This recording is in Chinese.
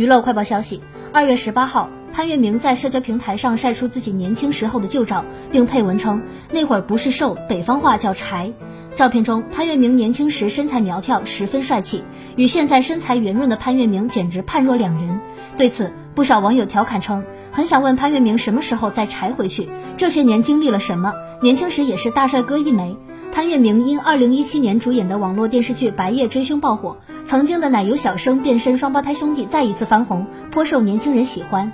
娱乐快报消息：二月十八号，潘粤明在社交平台上晒出自己年轻时候的旧照，并配文称那会儿不是瘦，北方话叫柴。照片中，潘粤明年轻时身材苗条，十分帅气，与现在身材圆润的潘粤明简直判若两人。对此，不少网友调侃称，很想问潘粤明什么时候再柴回去，这些年经历了什么？年轻时也是大帅哥一枚。潘粤明因二零一七年主演的网络电视剧《白夜追凶》爆火，曾经的奶油小生变身双胞胎兄弟再一次翻红，颇受年轻人喜欢。